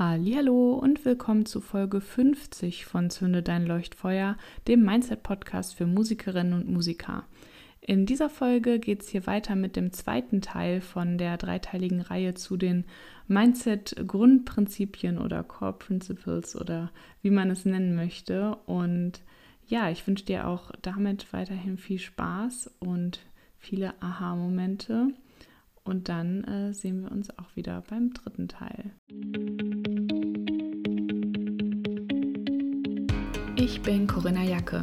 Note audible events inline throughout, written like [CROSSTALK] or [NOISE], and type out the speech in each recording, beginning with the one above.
Hallo und willkommen zu Folge 50 von Zünde dein Leuchtfeuer, dem Mindset-Podcast für Musikerinnen und Musiker. In dieser Folge geht es hier weiter mit dem zweiten Teil von der dreiteiligen Reihe zu den Mindset-Grundprinzipien oder Core Principles oder wie man es nennen möchte. Und ja, ich wünsche dir auch damit weiterhin viel Spaß und viele Aha-Momente. Und dann äh, sehen wir uns auch wieder beim dritten Teil. Ich bin Corinna Jacke.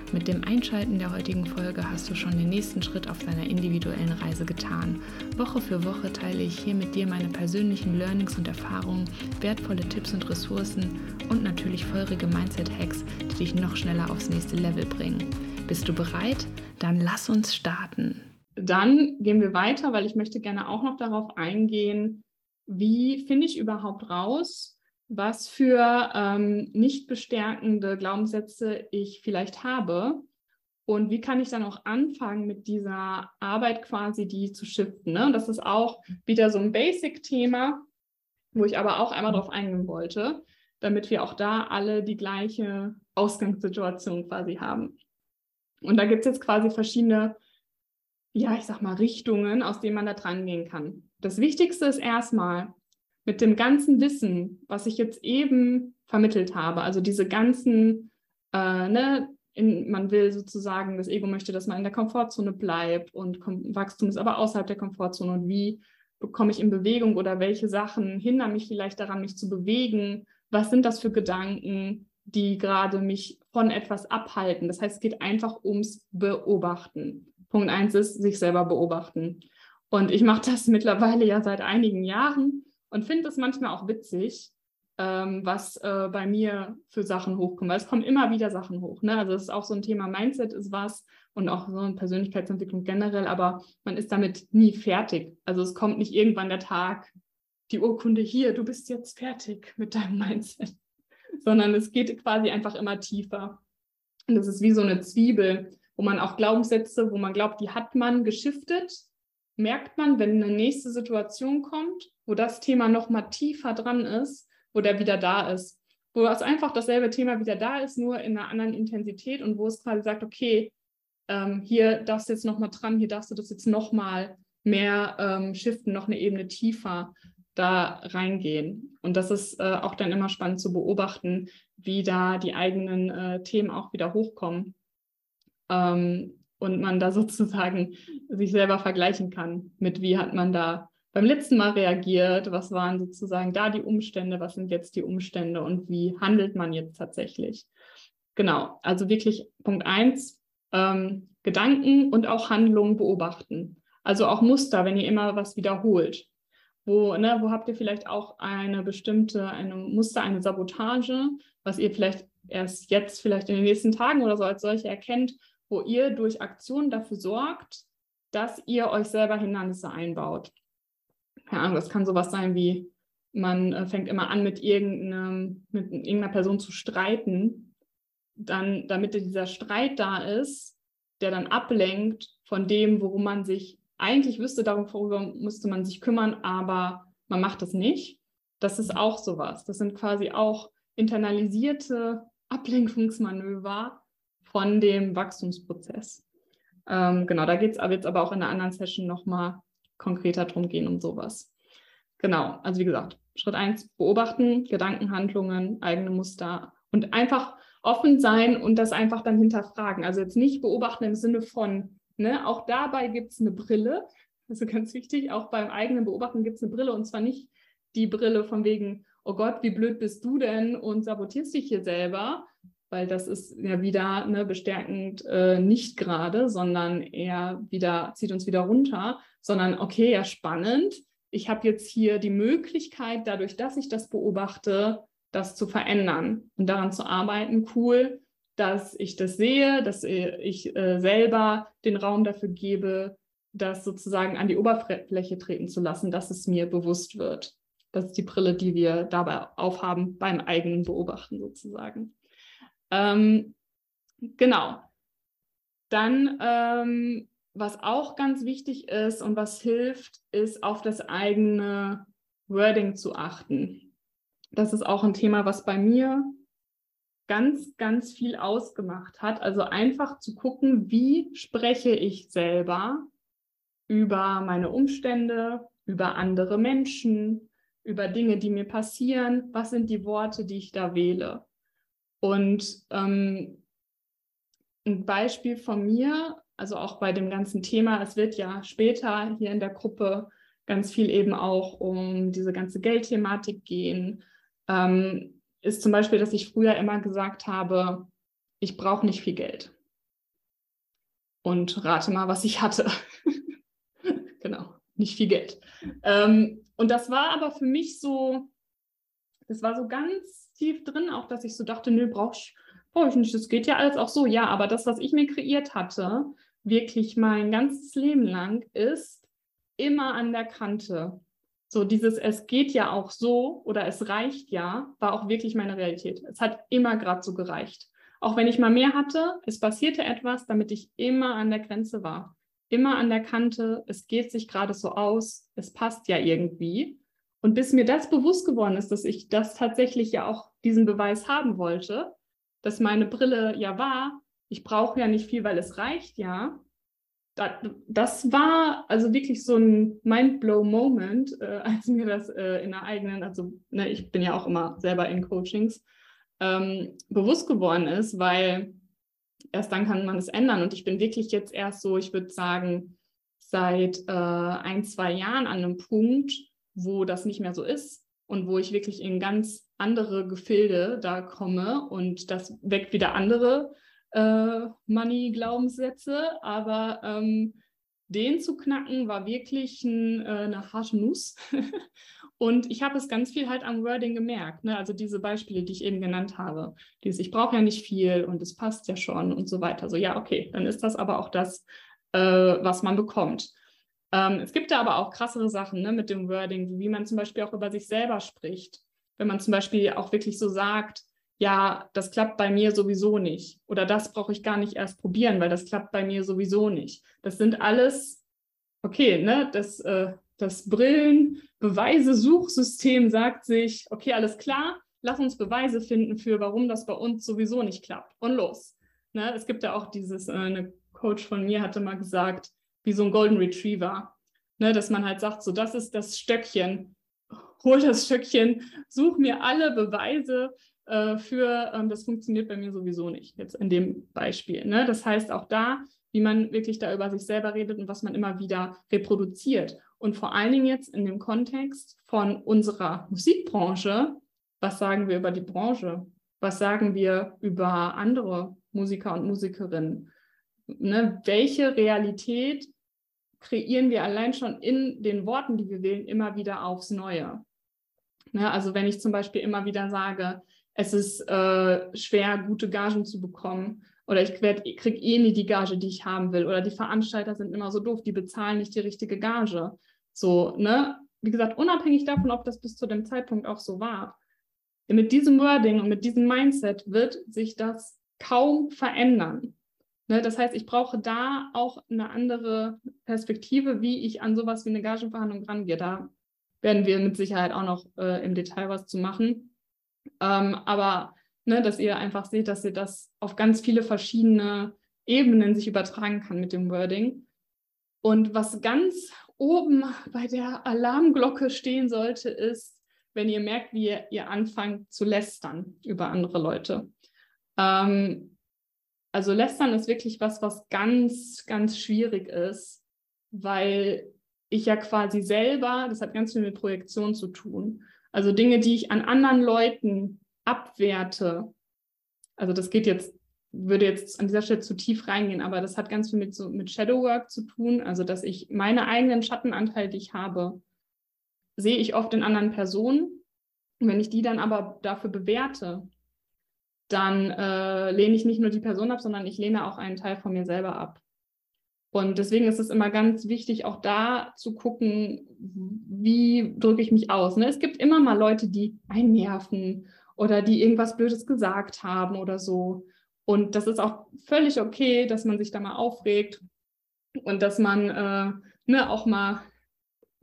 Mit dem Einschalten der heutigen Folge hast du schon den nächsten Schritt auf deiner individuellen Reise getan. Woche für Woche teile ich hier mit dir meine persönlichen Learnings und Erfahrungen, wertvolle Tipps und Ressourcen und natürlich feurige Mindset-Hacks, die dich noch schneller aufs nächste Level bringen. Bist du bereit? Dann lass uns starten. Dann gehen wir weiter, weil ich möchte gerne auch noch darauf eingehen, wie finde ich überhaupt raus, was für ähm, nicht bestärkende Glaubenssätze ich vielleicht habe und wie kann ich dann auch anfangen mit dieser Arbeit quasi die zu shiften. Ne? Und das ist auch wieder so ein Basic-Thema, wo ich aber auch einmal drauf eingehen wollte, damit wir auch da alle die gleiche Ausgangssituation quasi haben. Und da gibt es jetzt quasi verschiedene, ja, ich sag mal, Richtungen, aus denen man da dran gehen kann. Das Wichtigste ist erstmal, mit dem ganzen Wissen, was ich jetzt eben vermittelt habe, also diese ganzen, äh, ne, in, man will sozusagen, das Ego möchte, dass man in der Komfortzone bleibt und Wachstum ist aber außerhalb der Komfortzone und wie bekomme ich in Bewegung oder welche Sachen hindern mich vielleicht daran, mich zu bewegen? Was sind das für Gedanken, die gerade mich von etwas abhalten? Das heißt, es geht einfach ums Beobachten. Punkt eins ist, sich selber beobachten. Und ich mache das [LAUGHS] mittlerweile ja seit einigen Jahren und finde es manchmal auch witzig, ähm, was äh, bei mir für Sachen hochkommt. Weil es kommen immer wieder Sachen hoch. Ne? Also es ist auch so ein Thema Mindset ist was und auch so eine Persönlichkeitsentwicklung generell, aber man ist damit nie fertig. Also es kommt nicht irgendwann der Tag, die Urkunde hier, du bist jetzt fertig mit deinem [LAUGHS] Mindset, sondern es geht quasi einfach immer tiefer. Und das ist wie so eine Zwiebel, wo man auch Glaubenssätze, wo man glaubt, die hat man geschiftet merkt man, wenn eine nächste Situation kommt, wo das Thema noch mal tiefer dran ist, wo der wieder da ist. Wo es einfach dasselbe Thema wieder da ist, nur in einer anderen Intensität und wo es quasi sagt, okay, ähm, hier darfst du jetzt noch mal dran, hier darfst du das jetzt noch mal mehr ähm, shiften, noch eine Ebene tiefer da reingehen. Und das ist äh, auch dann immer spannend zu beobachten, wie da die eigenen äh, Themen auch wieder hochkommen. Ähm, und man da sozusagen sich selber vergleichen kann mit, wie hat man da beim letzten Mal reagiert, was waren sozusagen da die Umstände, was sind jetzt die Umstände und wie handelt man jetzt tatsächlich. Genau, also wirklich Punkt eins, ähm, Gedanken und auch Handlungen beobachten. Also auch Muster, wenn ihr immer was wiederholt. Wo, ne, wo habt ihr vielleicht auch eine bestimmte, eine Muster, eine Sabotage, was ihr vielleicht erst jetzt, vielleicht in den nächsten Tagen oder so als solche erkennt wo ihr durch Aktionen dafür sorgt, dass ihr euch selber Hindernisse einbaut. Keine Ahnung, das kann sowas sein wie, man äh, fängt immer an, mit, irgendeinem, mit irgendeiner Person zu streiten, dann, damit dieser Streit da ist, der dann ablenkt von dem, worum man sich eigentlich wüsste, darüber müsste man sich kümmern, aber man macht es nicht. Das ist auch sowas. Das sind quasi auch internalisierte Ablenkungsmanöver, von dem Wachstumsprozess. Ähm, genau, da geht es aber jetzt aber auch in einer anderen Session nochmal konkreter drum gehen, um sowas. Genau, also wie gesagt, Schritt eins beobachten, Gedanken, Handlungen, eigene Muster und einfach offen sein und das einfach dann hinterfragen. Also jetzt nicht beobachten im Sinne von, ne, auch dabei gibt es eine Brille, also ganz wichtig, auch beim eigenen Beobachten gibt es eine Brille und zwar nicht die Brille von wegen, oh Gott, wie blöd bist du denn und sabotierst dich hier selber, weil das ist ja wieder ne, bestärkend äh, nicht gerade, sondern eher wieder, zieht uns wieder runter, sondern okay, ja, spannend. Ich habe jetzt hier die Möglichkeit, dadurch, dass ich das beobachte, das zu verändern und daran zu arbeiten, cool. dass ich das sehe, dass ich äh, selber den Raum dafür gebe, das sozusagen an die Oberfläche treten zu lassen, dass es mir bewusst wird. Das ist die Brille, die wir dabei aufhaben beim eigenen Beobachten sozusagen. Ähm, genau. Dann, ähm, was auch ganz wichtig ist und was hilft, ist auf das eigene Wording zu achten. Das ist auch ein Thema, was bei mir ganz, ganz viel ausgemacht hat. Also einfach zu gucken, wie spreche ich selber über meine Umstände, über andere Menschen, über Dinge, die mir passieren. Was sind die Worte, die ich da wähle? Und ähm, ein Beispiel von mir, also auch bei dem ganzen Thema, es wird ja später hier in der Gruppe ganz viel eben auch um diese ganze Geldthematik gehen, ähm, ist zum Beispiel, dass ich früher immer gesagt habe, ich brauche nicht viel Geld. Und rate mal, was ich hatte. [LAUGHS] genau, nicht viel Geld. Ähm, und das war aber für mich so, das war so ganz tief drin, auch dass ich so dachte, nö, brauche ich, brauch ich nicht, das geht ja alles auch so. Ja, aber das, was ich mir kreiert hatte, wirklich mein ganzes Leben lang, ist immer an der Kante. So dieses, es geht ja auch so oder es reicht ja, war auch wirklich meine Realität. Es hat immer gerade so gereicht. Auch wenn ich mal mehr hatte, es passierte etwas, damit ich immer an der Grenze war immer an der Kante, es geht sich gerade so aus, es passt ja irgendwie. Und bis mir das bewusst geworden ist, dass ich das tatsächlich ja auch diesen Beweis haben wollte, dass meine Brille ja war, ich brauche ja nicht viel, weil es reicht ja. Das war also wirklich so ein Mindblow-Moment, äh, [LAUGHS] als mir das äh, in der eigenen, also ne, ich bin ja auch immer selber in Coachings, ähm, bewusst geworden ist, weil erst dann kann man es ändern. Und ich bin wirklich jetzt erst so, ich würde sagen, seit äh, ein, zwei Jahren an einem Punkt, wo das nicht mehr so ist und wo ich wirklich in ganz andere Gefilde da komme und das weckt wieder andere äh, Money-Glaubenssätze. Aber ähm, den zu knacken war wirklich ein, äh, eine harte Nuss. [LAUGHS] Und ich habe es ganz viel halt am Wording gemerkt. Ne? Also diese Beispiele, die ich eben genannt habe. Dieses, ich brauche ja nicht viel und es passt ja schon und so weiter. So, ja, okay, dann ist das aber auch das, äh, was man bekommt. Ähm, es gibt da aber auch krassere Sachen ne, mit dem Wording, wie man zum Beispiel auch über sich selber spricht. Wenn man zum Beispiel auch wirklich so sagt, ja, das klappt bei mir sowieso nicht. Oder das brauche ich gar nicht erst probieren, weil das klappt bei mir sowieso nicht. Das sind alles, okay, ne, das äh, das Brillenbeweise-Suchsystem sagt sich, okay, alles klar, lass uns Beweise finden für, warum das bei uns sowieso nicht klappt. Und los. Ne? Es gibt ja auch dieses, äh, eine Coach von mir hatte mal gesagt, wie so ein Golden Retriever, ne? dass man halt sagt, so das ist das Stöckchen, hol das Stöckchen, such mir alle Beweise äh, für, ähm, das funktioniert bei mir sowieso nicht, jetzt in dem Beispiel. Ne? Das heißt auch da, wie man wirklich da über sich selber redet und was man immer wieder reproduziert. Und vor allen Dingen jetzt in dem Kontext von unserer Musikbranche, was sagen wir über die Branche? Was sagen wir über andere Musiker und Musikerinnen? Ne? Welche Realität kreieren wir allein schon in den Worten, die wir wählen, immer wieder aufs Neue? Ne? Also wenn ich zum Beispiel immer wieder sage, es ist äh, schwer, gute Gagen zu bekommen, oder ich kriege eh nie die Gage, die ich haben will, oder die Veranstalter sind immer so doof, die bezahlen nicht die richtige Gage. So, ne? Wie gesagt, unabhängig davon, ob das bis zu dem Zeitpunkt auch so war. Mit diesem Wording und mit diesem Mindset wird sich das kaum verändern. Ne? Das heißt, ich brauche da auch eine andere Perspektive, wie ich an sowas wie eine Gagenverhandlung rangehe. Da werden wir mit Sicherheit auch noch äh, im Detail was zu machen. Ähm, aber ne, dass ihr einfach seht, dass ihr das auf ganz viele verschiedene Ebenen sich übertragen kann mit dem Wording. Und was ganz oben bei der Alarmglocke stehen sollte, ist, wenn ihr merkt, wie ihr, ihr anfangt zu lästern über andere Leute. Ähm, also lästern ist wirklich was, was ganz, ganz schwierig ist, weil ich ja quasi selber, das hat ganz viel mit Projektion zu tun. Also Dinge, die ich an anderen Leuten abwerte. Also das geht jetzt würde jetzt an dieser Stelle zu tief reingehen, aber das hat ganz viel mit, so, mit Shadowwork zu tun, also dass ich meine eigenen Schattenanteile, die ich habe, sehe ich oft in anderen Personen. Und wenn ich die dann aber dafür bewerte, dann äh, lehne ich nicht nur die Person ab, sondern ich lehne auch einen Teil von mir selber ab. Und deswegen ist es immer ganz wichtig, auch da zu gucken, wie drücke ich mich aus. Ne? Es gibt immer mal Leute, die einnerven oder die irgendwas Blödes gesagt haben oder so. Und das ist auch völlig okay, dass man sich da mal aufregt und dass man äh, ne, auch mal,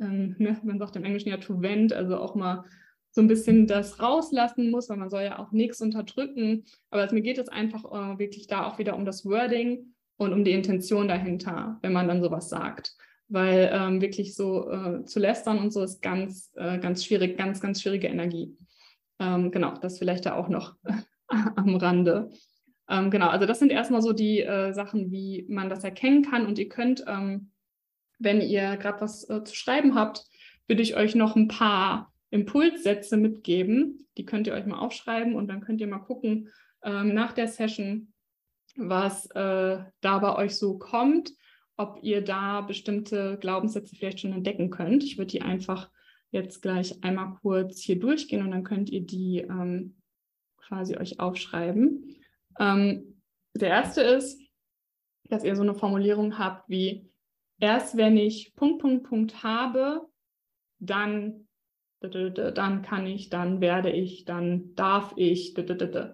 ähm, ne, man sagt im Englischen ja to vent, also auch mal so ein bisschen das rauslassen muss, weil man soll ja auch nichts unterdrücken. Aber also mir geht es einfach äh, wirklich da auch wieder um das Wording und um die Intention dahinter, wenn man dann sowas sagt. Weil ähm, wirklich so äh, zu lästern und so ist ganz, äh, ganz schwierig, ganz, ganz schwierige Energie. Ähm, genau, das vielleicht da auch noch [LAUGHS] am Rande. Ähm, genau, also das sind erstmal so die äh, Sachen, wie man das erkennen kann. Und ihr könnt, ähm, wenn ihr gerade was äh, zu schreiben habt, würde ich euch noch ein paar Impulssätze mitgeben. Die könnt ihr euch mal aufschreiben und dann könnt ihr mal gucken ähm, nach der Session, was äh, da bei euch so kommt, ob ihr da bestimmte Glaubenssätze vielleicht schon entdecken könnt. Ich würde die einfach jetzt gleich einmal kurz hier durchgehen und dann könnt ihr die ähm, quasi euch aufschreiben. Ähm, der erste ist, dass ihr so eine Formulierung habt wie, erst wenn ich Punkt, Punkt, Punkt habe, dann, dann kann ich, dann werde ich, dann darf ich.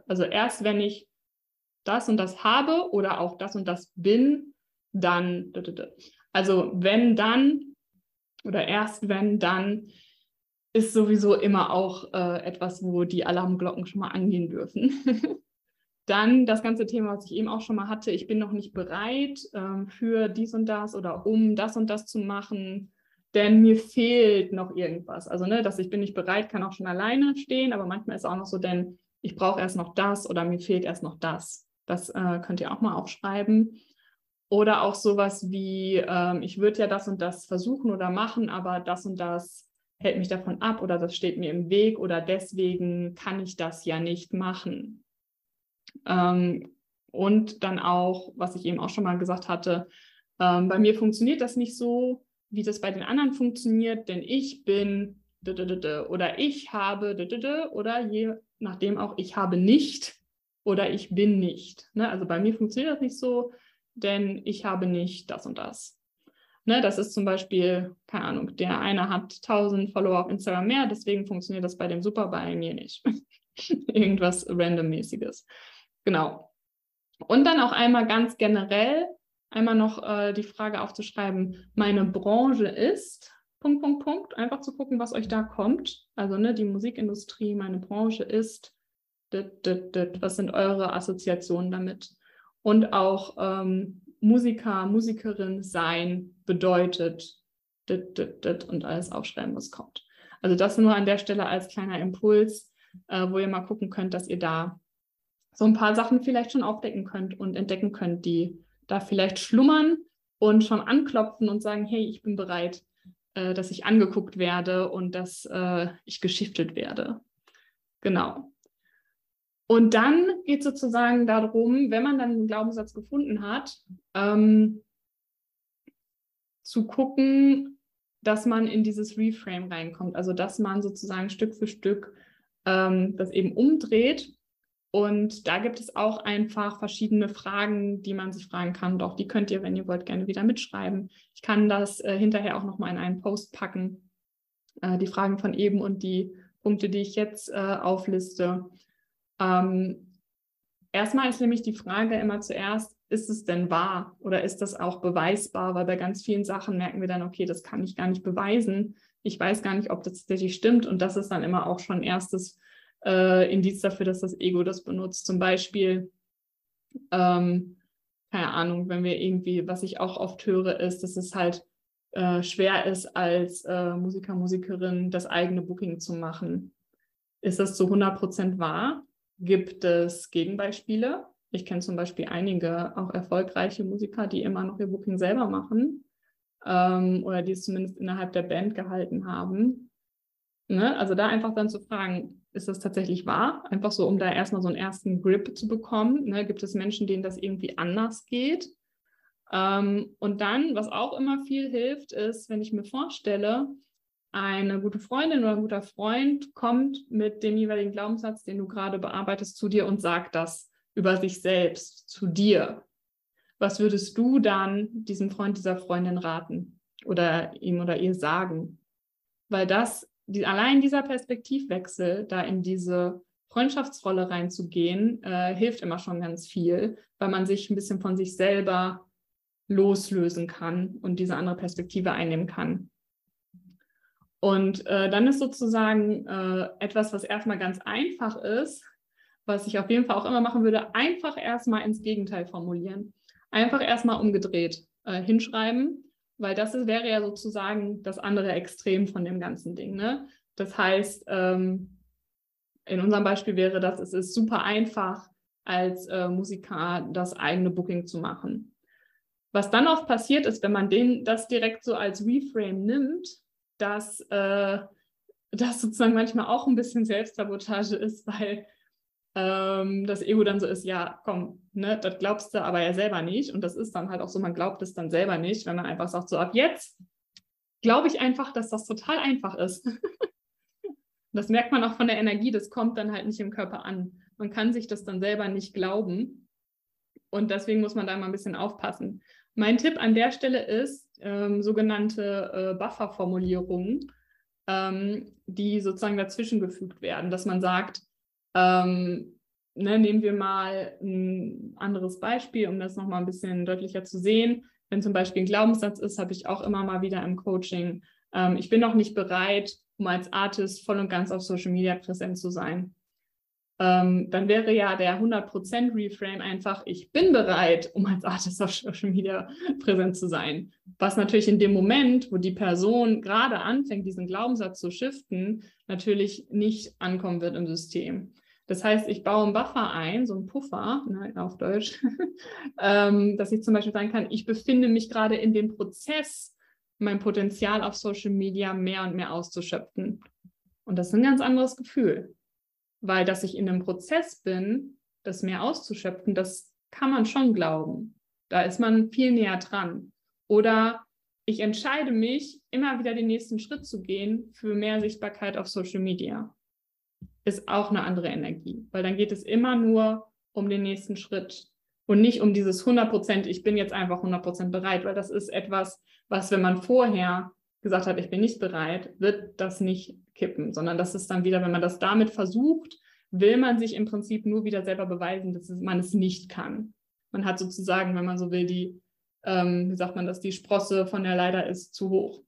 Also erst wenn ich das und das habe oder auch das und das bin, dann. Also wenn dann oder erst wenn dann ist sowieso immer auch äh, etwas, wo die Alarmglocken schon mal angehen dürfen. [LAUGHS] Dann das ganze Thema, was ich eben auch schon mal hatte, ich bin noch nicht bereit ähm, für dies und das oder um das und das zu machen, denn mir fehlt noch irgendwas. Also, ne, dass ich bin nicht bereit, kann auch schon alleine stehen, aber manchmal ist auch noch so, denn ich brauche erst noch das oder mir fehlt erst noch das. Das äh, könnt ihr auch mal aufschreiben. Oder auch sowas wie, ähm, ich würde ja das und das versuchen oder machen, aber das und das hält mich davon ab oder das steht mir im Weg oder deswegen kann ich das ja nicht machen. Ähm, und dann auch, was ich eben auch schon mal gesagt hatte, ähm, bei mir funktioniert das nicht so, wie das bei den anderen funktioniert, denn ich bin oder ich habe oder je nachdem auch ich habe nicht oder ich bin nicht. Ne? Also bei mir funktioniert das nicht so, denn ich habe nicht das und das. Ne, das ist zum Beispiel, keine Ahnung, der eine hat 1000 Follower auf Instagram mehr, deswegen funktioniert das bei dem super, bei mir nicht. [LAUGHS] Irgendwas randommäßiges. Genau. Und dann auch einmal ganz generell, einmal noch äh, die Frage aufzuschreiben, meine Branche ist, Punkt, Punkt, Punkt, einfach zu gucken, was euch da kommt. Also ne, die Musikindustrie, meine Branche ist, dit, dit, dit, was sind eure Assoziationen damit? Und auch ähm, Musiker, Musikerin sein bedeutet und alles aufschreiben, was kommt. Also das nur an der Stelle als kleiner Impuls, äh, wo ihr mal gucken könnt, dass ihr da so ein paar Sachen vielleicht schon aufdecken könnt und entdecken könnt, die da vielleicht schlummern und schon anklopfen und sagen, hey, ich bin bereit, äh, dass ich angeguckt werde und dass äh, ich geschiftet werde. Genau. Und dann geht es sozusagen darum, wenn man dann einen Glaubenssatz gefunden hat, ähm, zu gucken, dass man in dieses Reframe reinkommt. Also dass man sozusagen Stück für Stück ähm, das eben umdreht und da gibt es auch einfach verschiedene Fragen, die man sich fragen kann. Auch die könnt ihr, wenn ihr wollt, gerne wieder mitschreiben. Ich kann das äh, hinterher auch nochmal in einen Post packen. Äh, die Fragen von eben und die Punkte, die ich jetzt äh, aufliste. Ähm, erstmal ist nämlich die Frage immer zuerst, ist es denn wahr oder ist das auch beweisbar? Weil bei ganz vielen Sachen merken wir dann, okay, das kann ich gar nicht beweisen. Ich weiß gar nicht, ob das tatsächlich stimmt. Und das ist dann immer auch schon erstes äh, Indiz dafür, dass das Ego das benutzt. Zum Beispiel, ähm, keine Ahnung, wenn wir irgendwie, was ich auch oft höre, ist, dass es halt äh, schwer ist, als äh, Musiker, Musikerin das eigene Booking zu machen. Ist das zu 100 Prozent wahr? Gibt es Gegenbeispiele? Ich kenne zum Beispiel einige auch erfolgreiche Musiker, die immer noch ihr Booking selber machen ähm, oder die es zumindest innerhalb der Band gehalten haben. Ne? Also da einfach dann zu fragen, ist das tatsächlich wahr? Einfach so, um da erstmal so einen ersten Grip zu bekommen. Ne? Gibt es Menschen, denen das irgendwie anders geht? Ähm, und dann, was auch immer viel hilft, ist, wenn ich mir vorstelle, eine gute Freundin oder ein guter Freund kommt mit dem jeweiligen Glaubenssatz, den du gerade bearbeitest, zu dir und sagt das über sich selbst, zu dir. Was würdest du dann diesem Freund, dieser Freundin raten oder ihm oder ihr sagen? Weil das, die, allein dieser Perspektivwechsel, da in diese Freundschaftsrolle reinzugehen, äh, hilft immer schon ganz viel, weil man sich ein bisschen von sich selber loslösen kann und diese andere Perspektive einnehmen kann. Und äh, dann ist sozusagen äh, etwas, was erstmal ganz einfach ist, was ich auf jeden Fall auch immer machen würde, einfach erstmal ins Gegenteil formulieren. Einfach erstmal umgedreht äh, hinschreiben, weil das ist, wäre ja sozusagen das andere Extrem von dem ganzen Ding. Ne? Das heißt, ähm, in unserem Beispiel wäre das, es ist super einfach, als äh, Musiker das eigene Booking zu machen. Was dann oft passiert ist, wenn man den, das direkt so als Reframe nimmt, dass äh, das sozusagen manchmal auch ein bisschen Selbstsabotage ist, [LAUGHS] weil ähm, das Ego dann so ist, ja, komm, ne, das glaubst du aber ja selber nicht. Und das ist dann halt auch so, man glaubt es dann selber nicht, wenn man einfach sagt, so ab jetzt glaube ich einfach, dass das total einfach ist. [LAUGHS] das merkt man auch von der Energie, das kommt dann halt nicht im Körper an. Man kann sich das dann selber nicht glauben. Und deswegen muss man da mal ein bisschen aufpassen. Mein Tipp an der Stelle ist ähm, sogenannte äh, Buffer-Formulierungen, ähm, die sozusagen dazwischen gefügt werden, dass man sagt, ähm, ne, nehmen wir mal ein anderes Beispiel, um das nochmal ein bisschen deutlicher zu sehen. Wenn zum Beispiel ein Glaubenssatz ist, habe ich auch immer mal wieder im Coaching, ähm, ich bin noch nicht bereit, um als Artist voll und ganz auf Social Media präsent zu sein ähm, dann wäre ja der 100% Reframe einfach, ich bin bereit, um als Artist auf Social Media präsent zu sein. Was natürlich in dem Moment, wo die Person gerade anfängt, diesen Glaubenssatz zu shiften, natürlich nicht ankommen wird im System. Das heißt, ich baue einen Buffer ein, so einen Puffer, ne, auf Deutsch, [LAUGHS] ähm, dass ich zum Beispiel sagen kann, ich befinde mich gerade in dem Prozess, mein Potenzial auf Social Media mehr und mehr auszuschöpfen. Und das ist ein ganz anderes Gefühl weil dass ich in einem Prozess bin, das mehr auszuschöpfen, das kann man schon glauben. Da ist man viel näher dran. Oder ich entscheide mich, immer wieder den nächsten Schritt zu gehen für mehr Sichtbarkeit auf Social Media. Ist auch eine andere Energie, weil dann geht es immer nur um den nächsten Schritt und nicht um dieses 100 Prozent, ich bin jetzt einfach 100 Prozent bereit, weil das ist etwas, was, wenn man vorher gesagt hat, ich bin nicht bereit, wird das nicht kippen, sondern das ist dann wieder, wenn man das damit versucht, will man sich im Prinzip nur wieder selber beweisen, dass man es nicht kann. Man hat sozusagen, wenn man so will, die, ähm, wie sagt man das, die Sprosse von der Leiter ist zu hoch.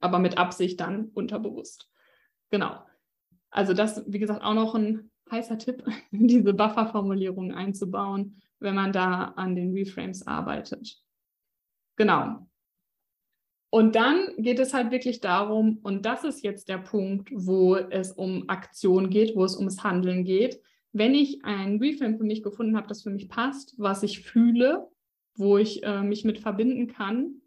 Aber mit Absicht dann unterbewusst. Genau. Also das, wie gesagt, auch noch ein heißer Tipp, [LAUGHS] diese Buffer-Formulierung einzubauen, wenn man da an den Reframes arbeitet. Genau. Und dann geht es halt wirklich darum, und das ist jetzt der Punkt, wo es um Aktion geht, wo es ums Handeln geht. Wenn ich ein Reframe für mich gefunden habe, das für mich passt, was ich fühle, wo ich äh, mich mit verbinden kann,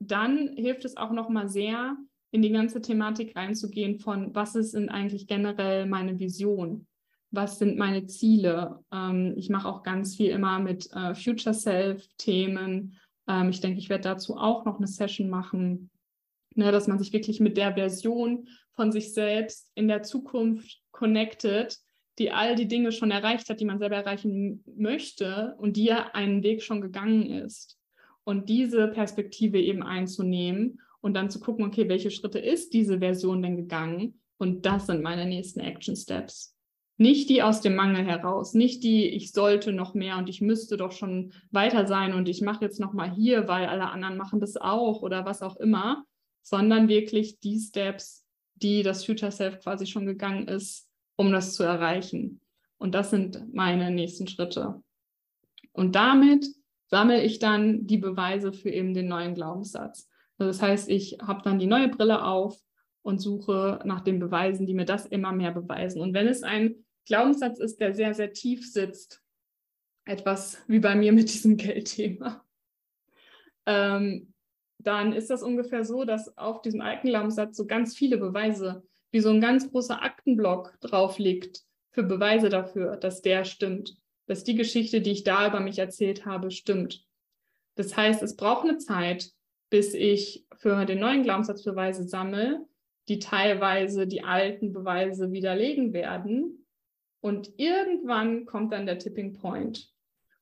dann hilft es auch nochmal sehr, in die ganze Thematik reinzugehen von, was ist denn eigentlich generell meine Vision? Was sind meine Ziele? Ähm, ich mache auch ganz viel immer mit äh, Future Self-Themen ähm, ich denke, ich werde dazu auch noch eine Session machen, ne, dass man sich wirklich mit der Version von sich selbst in der Zukunft connected, die all die Dinge schon erreicht hat, die man selber erreichen möchte und die ja einen Weg schon gegangen ist. Und diese Perspektive eben einzunehmen und dann zu gucken, okay, welche Schritte ist diese Version denn gegangen? Und das sind meine nächsten Action Steps. Nicht die aus dem Mangel heraus, nicht die, ich sollte noch mehr und ich müsste doch schon weiter sein und ich mache jetzt noch mal hier, weil alle anderen machen das auch oder was auch immer, sondern wirklich die Steps, die das Future Self quasi schon gegangen ist, um das zu erreichen. Und das sind meine nächsten Schritte. Und damit sammle ich dann die Beweise für eben den neuen Glaubenssatz. Das heißt, ich habe dann die neue Brille auf und suche nach den Beweisen, die mir das immer mehr beweisen. Und wenn es ein Glaubenssatz ist, der sehr, sehr tief sitzt. Etwas wie bei mir [LAUGHS] mit diesem Geldthema. Ähm, dann ist das ungefähr so, dass auf diesem alten Glaubenssatz so ganz viele Beweise, wie so ein ganz großer Aktenblock drauf liegt, für Beweise dafür, dass der stimmt, dass die Geschichte, die ich da über mich erzählt habe, stimmt. Das heißt, es braucht eine Zeit, bis ich für den neuen Glaubenssatz Beweise sammle, die teilweise die alten Beweise widerlegen werden. Und irgendwann kommt dann der Tipping Point.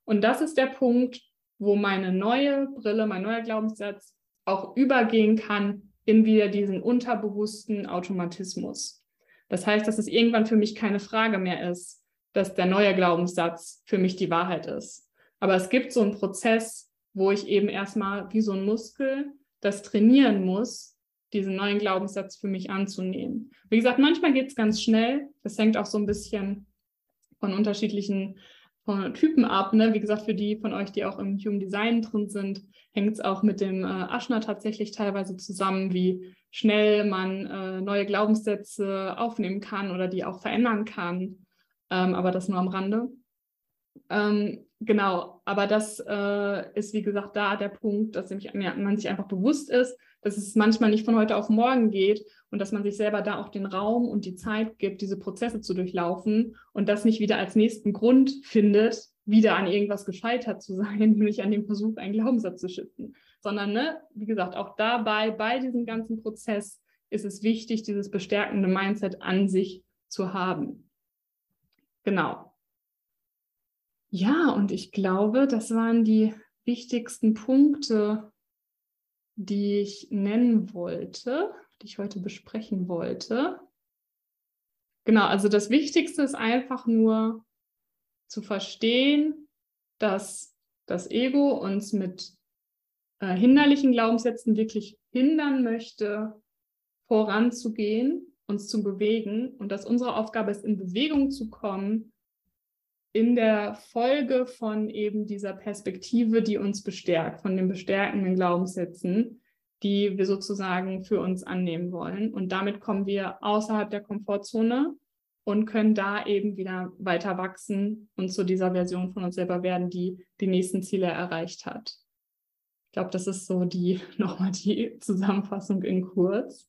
Und das ist der Punkt, wo meine neue Brille, mein neuer Glaubenssatz auch übergehen kann in wieder diesen unterbewussten Automatismus. Das heißt, dass es irgendwann für mich keine Frage mehr ist, dass der neue Glaubenssatz für mich die Wahrheit ist. Aber es gibt so einen Prozess, wo ich eben erstmal wie so ein Muskel das trainieren muss, diesen neuen Glaubenssatz für mich anzunehmen. Wie gesagt, manchmal geht es ganz schnell. Das hängt auch so ein bisschen von unterschiedlichen von Typen ab. Ne? Wie gesagt, für die von euch, die auch im Human Design drin sind, hängt es auch mit dem äh, Aschner tatsächlich teilweise zusammen, wie schnell man äh, neue Glaubenssätze aufnehmen kann oder die auch verändern kann. Ähm, aber das nur am Rande. Ähm, genau, aber das äh, ist, wie gesagt, da der Punkt, dass man sich einfach bewusst ist, dass es manchmal nicht von heute auf morgen geht und dass man sich selber da auch den Raum und die Zeit gibt, diese Prozesse zu durchlaufen und das nicht wieder als nächsten Grund findet, wieder an irgendwas gescheitert zu [LAUGHS] sein, nämlich an dem Versuch, einen Glaubenssatz zu schützen, sondern, ne, wie gesagt, auch dabei, bei diesem ganzen Prozess ist es wichtig, dieses bestärkende Mindset an sich zu haben. Genau. Ja, und ich glaube, das waren die wichtigsten Punkte, die ich nennen wollte die ich heute besprechen wollte. Genau, also das Wichtigste ist einfach nur zu verstehen, dass das Ego uns mit äh, hinderlichen Glaubenssätzen wirklich hindern möchte, voranzugehen, uns zu bewegen und dass unsere Aufgabe ist, in Bewegung zu kommen, in der Folge von eben dieser Perspektive, die uns bestärkt, von den bestärkenden Glaubenssätzen, die wir sozusagen für uns annehmen wollen. Und damit kommen wir außerhalb der Komfortzone und können da eben wieder weiter wachsen und zu dieser Version von uns selber werden, die die nächsten Ziele erreicht hat. Ich glaube, das ist so die [LAUGHS] nochmal die Zusammenfassung in kurz.